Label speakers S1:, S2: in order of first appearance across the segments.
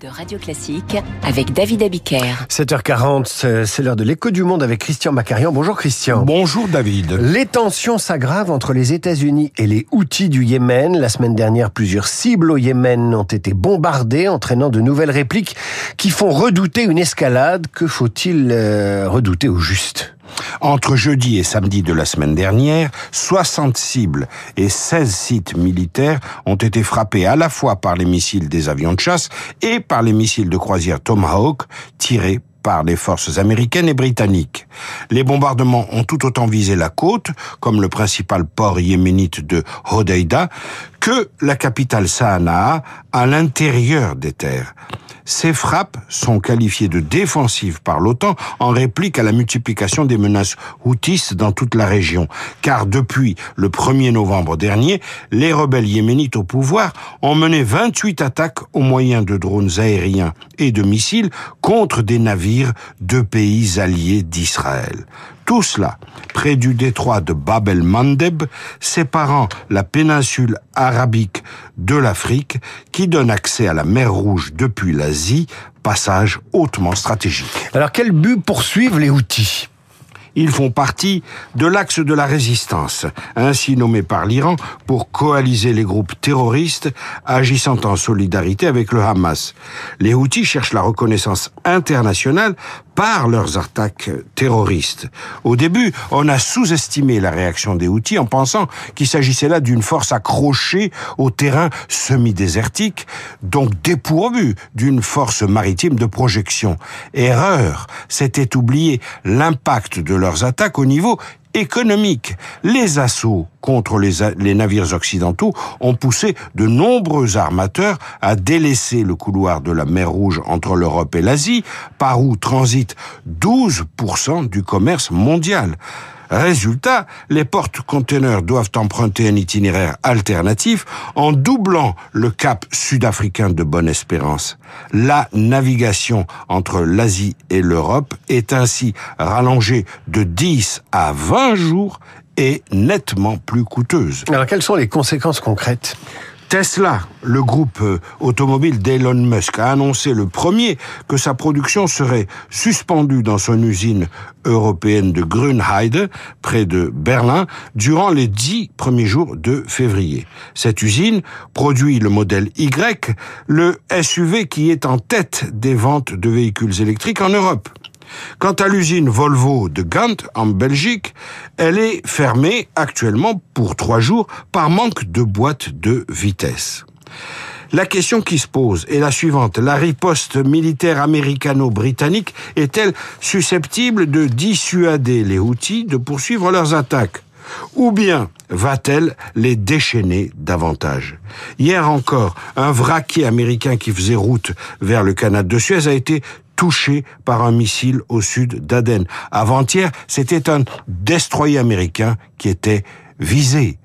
S1: de Radio Classique avec David Abiker.
S2: 7h40, c'est l'heure de l'écho du monde avec Christian Macarian. Bonjour Christian.
S3: Bonjour David.
S2: Les tensions s'aggravent entre les États-Unis et les Houthis du Yémen. La semaine dernière, plusieurs cibles au Yémen ont été bombardées, entraînant de nouvelles répliques qui font redouter une escalade. Que faut-il euh, redouter au juste?
S3: Entre jeudi et samedi de la semaine dernière, 60 cibles et 16 sites militaires ont été frappés à la fois par les missiles des avions de chasse et par les missiles de croisière Tomahawk tirés par les forces américaines et britanniques. Les bombardements ont tout autant visé la côte, comme le principal port yéménite de Hodeida, que la capitale Sanaa à l'intérieur des terres. Ces frappes sont qualifiées de défensives par l'OTAN en réplique à la multiplication des menaces houthis dans toute la région. Car depuis le 1er novembre dernier, les rebelles yéménites au pouvoir ont mené 28 attaques au moyen de drones aériens et de missiles contre des navires de pays alliés d'Israël. Tout cela près du détroit de Bab el-Mandeb, séparant la péninsule arabique de l'Afrique, qui donne accès à la mer Rouge depuis l'Asie, passage hautement stratégique.
S2: Alors quel but poursuivent les outils
S3: ils font partie de l'axe de la résistance, ainsi nommé par l'Iran pour coaliser les groupes terroristes agissant en solidarité avec le Hamas. Les Houthis cherchent la reconnaissance internationale par leurs attaques terroristes. Au début, on a sous-estimé la réaction des Houthis en pensant qu'il s'agissait là d'une force accrochée au terrain semi-désertique, donc dépourvue d'une force maritime de projection. Erreur, c'était oublier l'impact de leurs attaques au niveau économique. Les assauts contre les, navires occidentaux ont poussé de nombreux armateurs à délaisser le couloir de la mer Rouge entre l'Europe et l'Asie, par où transite 12% du commerce mondial. Résultat, les porte-containers doivent emprunter un itinéraire alternatif en doublant le cap sud-africain de Bonne-Espérance. La navigation entre l'Asie et l'Europe est ainsi rallongée de 10 à 20 jours et nettement plus coûteuse.
S2: Alors quelles sont les conséquences concrètes?
S3: Tesla, le groupe euh, automobile d'Elon Musk, a annoncé le premier que sa production serait suspendue dans son usine européenne de Grünheide, près de Berlin, durant les dix premiers jours de février. Cette usine produit le modèle Y, le SUV qui est en tête des ventes de véhicules électriques en Europe. Quant à l'usine Volvo de Gand, en Belgique, elle est fermée actuellement pour trois jours par manque de boîtes de vitesse. La question qui se pose est la suivante. La riposte militaire américano-britannique est-elle susceptible de dissuader les Houthis de poursuivre leurs attaques? Ou bien va-t-elle les déchaîner davantage? Hier encore, un vraquier américain qui faisait route vers le canal de Suez a été touché par un missile au sud d'Aden. Avant-hier, c'était un destroyer américain qui était visé.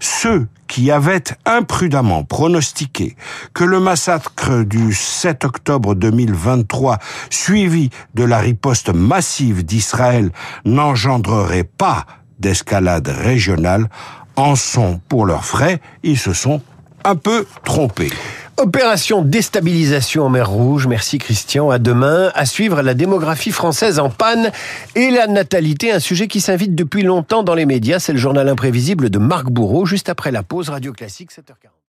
S3: Ceux qui avaient imprudemment pronostiqué que le massacre du 7 octobre 2023, suivi de la riposte massive d'Israël, n'engendrerait pas d'escalade régionale, en sont pour leurs frais, ils se sont un peu trompés.
S2: Opération déstabilisation en mer Rouge. Merci Christian. À demain. À suivre la démographie française en panne et la natalité, un sujet qui s'invite depuis longtemps dans les médias. C'est le journal imprévisible de Marc Bourreau, juste après la pause Radio Classique, 7h40.